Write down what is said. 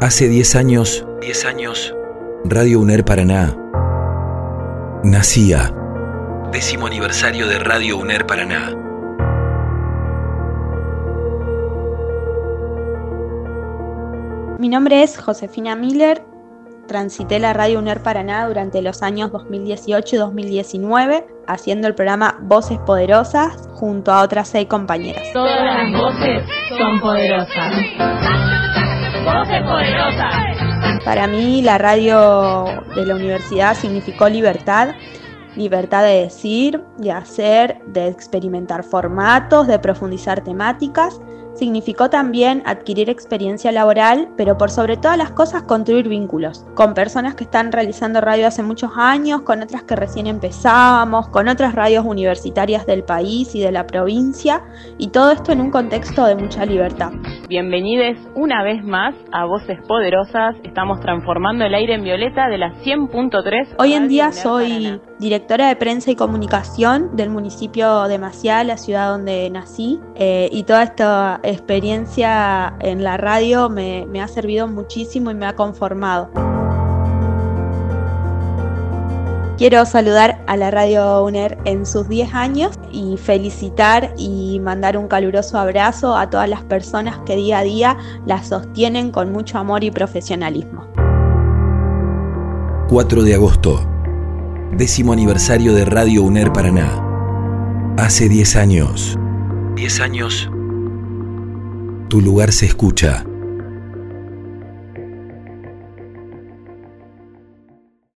Hace 10 años, 10 años, Radio UNER Paraná nacía. Décimo aniversario de Radio UNER Paraná. Mi nombre es Josefina Miller. Transité la Radio UNER Paraná durante los años 2018 y 2019, haciendo el programa Voces Poderosas junto a otras seis compañeras. Todas las voces son poderosas. Para mí la radio de la universidad significó libertad, libertad de decir, de hacer, de experimentar formatos, de profundizar temáticas significó también adquirir experiencia laboral, pero por sobre todas las cosas construir vínculos con personas que están realizando radio hace muchos años, con otras que recién empezábamos, con otras radios universitarias del país y de la provincia, y todo esto en un contexto de mucha libertad. Bienvenidos una vez más a Voces Poderosas. Estamos transformando el aire en violeta de la 100.3. Hoy en día soy directora de prensa y comunicación del municipio de Maciá, la ciudad donde nací, eh, y toda esta experiencia en la radio me, me ha servido muchísimo y me ha conformado. Quiero saludar a la Radio UNER en sus 10 años y felicitar y mandar un caluroso abrazo a todas las personas que día a día la sostienen con mucho amor y profesionalismo. 4 de agosto, décimo aniversario de Radio UNER Paraná. Hace 10 años. 10 años. Tu lugar se escucha.